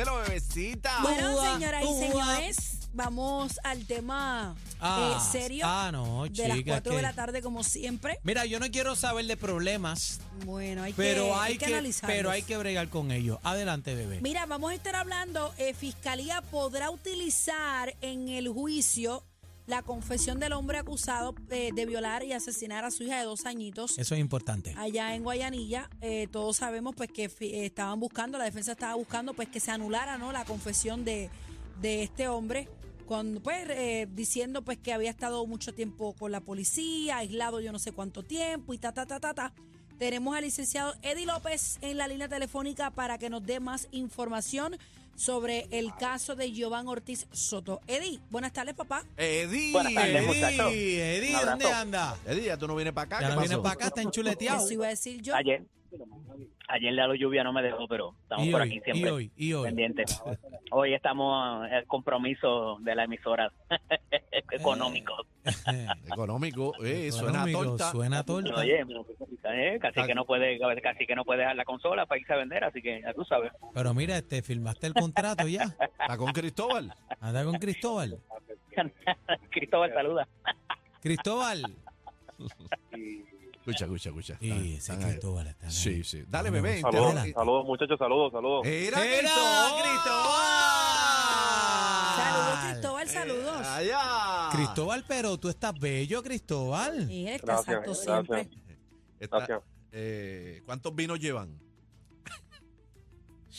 Dímelo, bebecita. Bueno, Ua, señoras y señores, vamos al tema Ah, eh, serio ah, no, de las chica, 4 de que- la tarde, como siempre. Mira, yo no quiero saber de problemas, Bueno, hay pero que, hay que, analizarlos. pero hay que bregar con ellos. Adelante, bebé. Mira, vamos a estar hablando, eh, Fiscalía podrá utilizar en el juicio la confesión del hombre acusado eh, de violar y asesinar a su hija de dos añitos. Eso es importante. allá en Guayanilla. Eh, todos sabemos pues que eh, estaban buscando, la defensa estaba buscando pues que se anulara no la confesión de, de este hombre. Cuando, pues, eh, diciendo pues que había estado mucho tiempo con la policía, aislado yo no sé cuánto tiempo y ta, ta, ta, ta, ta. Tenemos al licenciado Eddie López en la línea telefónica para que nos dé más información sobre el caso de Giovanni Ortiz Soto. Eddie, buenas tardes, papá. Eddie. Buenas tardes, muchachos. Eddie, Eddie. ¿dónde anda? Eddie, ya tú no vienes para acá. Ya ¿Qué no pasó? para acá, está enchuleteado. Eso iba a decir yo. Ayer, ayer la lluvia no me dejó, pero estamos Y por hoy, aquí y siempre hoy, y hoy. pendientes. Hoy estamos en el compromiso de la emisora económico. Económico, eh, suena Económico, torta. Suena torta. Oye, eh, casi que no puede, casi que no puede dejar la consola para irse a vender, así que ya tú sabes. Pero mira, este, firmaste el contrato ya. Está con Cristóbal. Anda con Cristóbal. Cristóbal, saluda. Cristóbal. Escucha, escucha, escucha. Sí, ese. Cristóbal está ahí. Sí, sí. Dale, bebé. Saludos. interrumpe. Saludos, muchachos, saludos, saludos. Era Era Cristóbal. Saludos, Cristóbal, Eh, saludos. allá. Cristóbal, pero tú estás bello, Cristóbal. Sí, él está Gracias, santo gracias. siempre. Está- Gracias. eh, ¿Cuántos vinos llevan?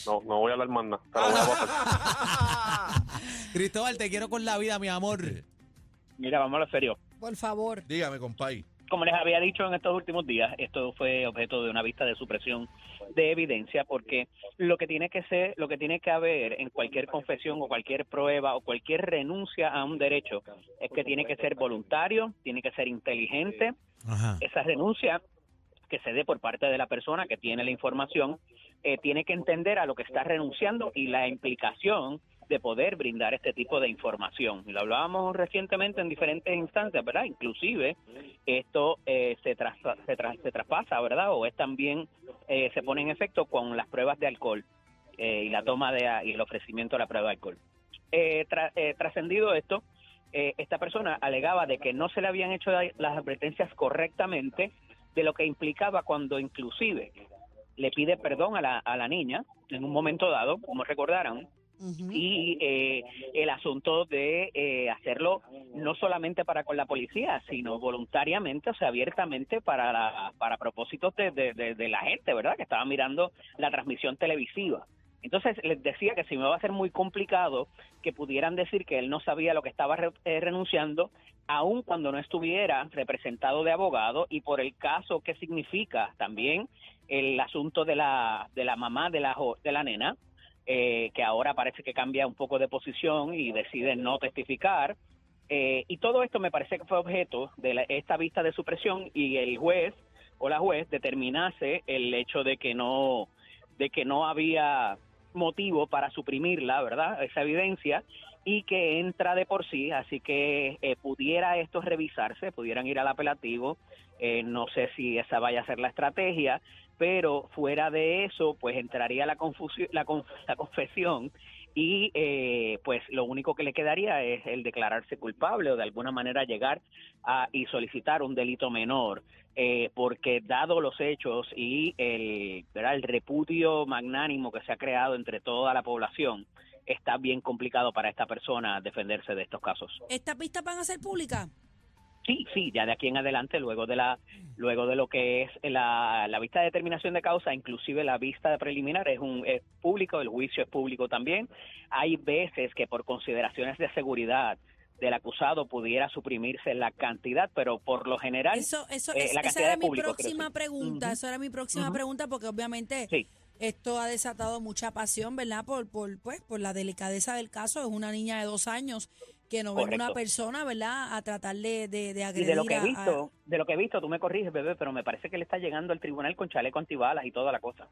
No, no voy a hablar más nada. Pero voy a pasar. Cristóbal, te quiero con la vida, mi amor. Mira, vamos a lo serio. Por favor. Dígame, compay. Como les había dicho en estos últimos días, esto fue objeto de una vista de supresión de evidencia porque lo que tiene que ser, lo que tiene que haber en cualquier confesión o cualquier prueba o cualquier renuncia a un derecho es que tiene que ser voluntario, tiene que ser inteligente. Ajá. Esa renuncia que se dé por parte de la persona que tiene la información eh, tiene que entender a lo que está renunciando y la implicación de poder brindar este tipo de información. Lo hablábamos recientemente en diferentes instancias, ¿verdad? Inclusive esto eh, se, traspa- se, tras- se traspasa, ¿verdad? O es también, eh, se pone en efecto con las pruebas de alcohol eh, y la toma de y el ofrecimiento de la prueba de alcohol. Eh, tra- eh, trascendido esto, esta persona alegaba de que no se le habían hecho las advertencias correctamente de lo que implicaba cuando inclusive le pide perdón a la, a la niña en un momento dado, como y eh, el asunto de eh, hacerlo no solamente para con la policía, sino voluntariamente, o sea, abiertamente para, la- para propósitos de, de- la gente, ¿verdad? Que estaba mirando la transmisión televisiva. Entonces les decía que si me va a ser muy complicado que pudieran decir que él no sabía lo que estaba re- eh, renunciando, aun cuando no estuviera representado de abogado y por el caso que significa también el asunto de la de la mamá de la de la nena eh, que ahora parece que cambia un poco de posición y decide no testificar. Eh, y todo esto me parece que fue objeto de la- esta vista de supresión y el juez o la juez determinase el hecho de que no de que no había motivo para suprimirla, ¿verdad? Esa evidencia y que entra de por sí, así que eh, pudiera esto revisarse, pudieran ir al apelativo, eh, no sé si esa vaya a ser la estrategia, pero fuera de eso, pues entraría la, confusión, la, con- la confesión y eh, pues lo único que le quedaría es el declararse culpable o de alguna manera llegar a, y solicitar un delito menor, eh, porque dado los hechos y el, el repudio magnánimo que se ha creado entre toda la población, está bien complicado para esta persona defenderse de estos casos. ¿Estas pistas van a ser públicas? Sí, sí, ya de aquí en adelante, luego de la, luego de lo que es la, la vista de determinación de causa, inclusive la vista preliminar es un es público, el juicio es público también. Hay veces que por consideraciones de seguridad del acusado pudiera suprimirse la cantidad, pero por lo general Eso, eso, eh, la esa cantidad era mi público, próxima pregunta. Eso era mi próxima pregunta porque obviamente Sí. esto ha desatado mucha pasión, ¿verdad? Por, por, pues, por la delicadeza del caso. Es una niña de dos años que no venga una persona, ¿verdad? A tratar de, de, de Y agredir de lo que he a- visto, de lo que he visto, tú me corriges, bebé, pero me parece que le está llegando al tribunal con chaleco antibalas y toda la cosa.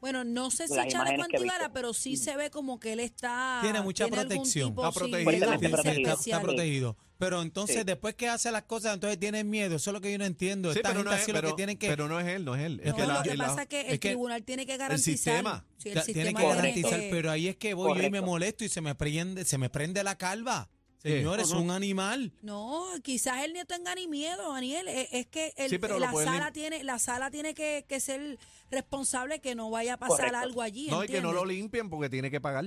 Bueno, no sé si Las chaleco imágenes que he antibala, visto. pero sí se ve como que él está. Tiene mucha protección. tipo, Está sí, protegido. Sí, está, protegido. Pero entonces, Sí. después que hace las cosas, entonces tienen miedo. Eso es lo que yo no entiendo. Sí, Esta pero gente no, es, así lo pero, que tienen que... pero no es él, no es él. Es No, que la- lo que la- pasa es que el es que tribunal tiene que garantizar. sistema. Sí, el Ta- tiene sistema que tiene garantizar, pero ahí es que voy yo y me molesto y se me prende, se me prende la calva. Sí. Señores, es un animal. No, quizás él no tenga ni miedo, Daniel. Es, es que el- Sí, pero lo la sala lim- tiene, la sala tiene que, que ser responsable que no vaya a pasar Correcto. algo allí. no, y que no lo limpien porque tiene que pagar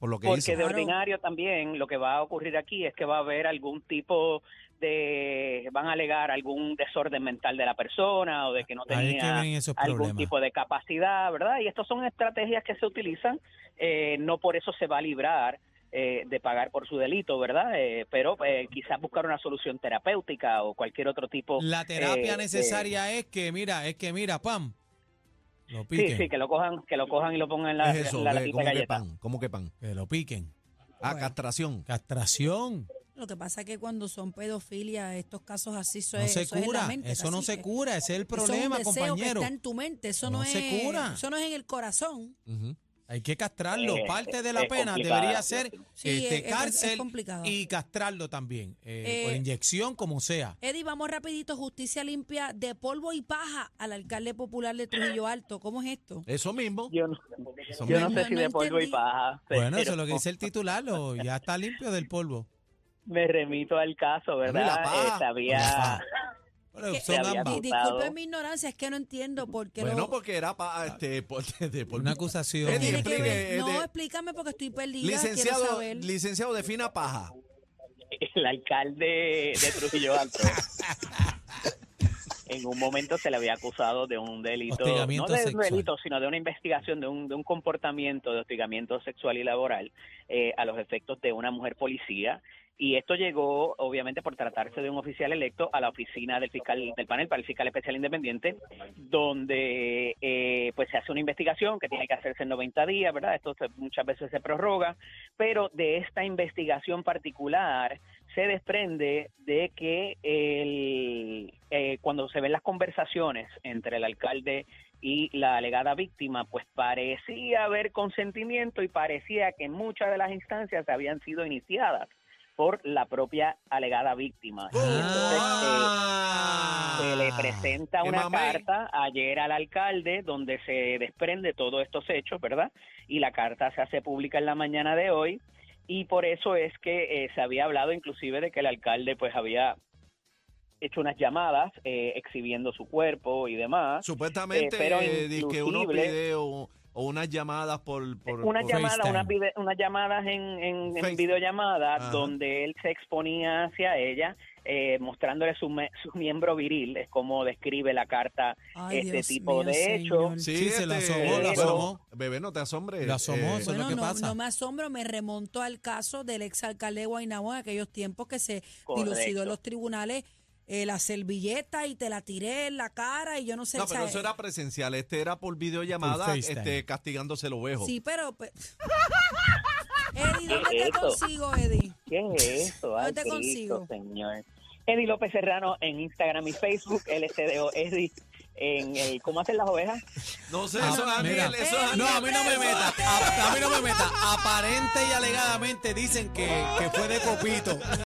por lo que Porque hizo. de Claro. ordinario también lo que va a ocurrir aquí es que va a haber algún tipo de, van a alegar algún desorden mental de la persona o de que no tenía algún problemas. tipo de capacidad, ¿verdad? Y estas son estrategias que se utilizan, eh, no por eso se va a librar eh, de pagar por su delito, ¿verdad? Eh, pero eh, quizás buscar una solución terapéutica o cualquier otro tipo. La terapia eh, necesaria es que, mira, es que, mira, pam, lo piquen. sí, sí, que lo cojan, que lo cojan y lo pongan en la, es eso, en la ve, latita ¿cómo de que pan? ¿Cómo que pan? Que lo piquen. Ah, Bueno. castración. Castración. Lo que pasa es que cuando son pedofilia, estos casos así, eso, No es, se eso es cura. la mente, Eso no se que cura. Ese es el eso es un problema, deseo compañero. que está en tu mente, eso no, No es, se cura. eso no es en el corazón. Ujú. Hay que castrarlo. Eh, Parte de la pena debería ser sí. Este, es- es- es cárcel complicado. y castrarlo también. eh, Eh, por inyección, como sea. Eddie, vamos rapidito, justicia limpia de polvo y paja al alcalde popular de Trujillo Alto. ¿Cómo es esto? Eso mismo. Yo no, Eso yo no mismo. sé si No de polvo y paja. Bueno, pero eso es lo que dice el titular. lo- ya está limpio del polvo. Me remito al caso, ¿verdad? la paja. Eh, sabía- La paja. Pero son ambas. Disculpe mi ignorancia, es que no entiendo por qué Bueno, lo... porque era para este, por, de- por- Una acusación. Eddie, tiene que explique, ver- No, de- explícame porque estoy perdida, licenciado, saber. licenciado defina paja. el alcalde de Trujillo Alto en un momento se le había acusado de un delito, no de un delito, sino de una investigación de un, de un comportamiento de hostigamiento sexual y laboral eh, a los efectos de una mujer policía. Y esto llegó, obviamente, por tratarse de un oficial electo a la oficina del fiscal del panel para el fiscal especial independiente, donde eh, pues se hace una investigación que tiene que hacerse en 90 días, ¿verdad? Esto se- muchas veces se prorroga, pero de esta investigación particular se desprende de que el, eh, cuando se ven las conversaciones entre el alcalde y la alegada víctima, pues parecía haber consentimiento y parecía que muchas de las instancias habían sido iniciadas por la propia alegada víctima. Y entonces, Ah. eh, se le presenta qué una carta ayer al alcalde donde se desprende todos estos hechos, ¿verdad? Y la carta se hace pública en la mañana de hoy y por eso es que eh, se había hablado inclusive de que el alcalde pues había hecho unas llamadas eh, exhibiendo su cuerpo y demás. Supuestamente, Eh, pero eh, que unos videos o unas llamadas por... por unas por- llamadas, FaceTime. unas, vide- unas llamadas en, en, en videollamada Ajá. donde él se exponía hacia ella, eh, mostrándole su, me- su miembro viril, es como describe la carta Ay, este Dios tipo mío, de señor. hechos. Sí, se la asomó, la pero- asomó. Bebé, no te asombres. La asomó, eh, eso es lo Bueno, que no, pasa. no me asombro, me remonto al caso del exalcalde de Guaynabo en aquellos tiempos que se Correcto. dilucidó en los tribunales eh, la servilleta y te la tiré en la cara y yo no sé. No, pero eso era presencial. Este era por videollamada, este, castigándose el ovejo. Sí, pero... pues- Eddie, ¿dónde ¿Qué es te eso? consigo, Eddie? ¿Qué es eso? Ay, ¿Dónde te Cristo, consigo? señor. Eddie López Serrano en Instagram y Facebook, LCDO Eddie en el ¿Cómo hacen las ovejas? No sé, Ah, eso mira. Es No, a mí no me meta. A, a mí no me meta. Aparente y alegadamente dicen que, que fue de copito.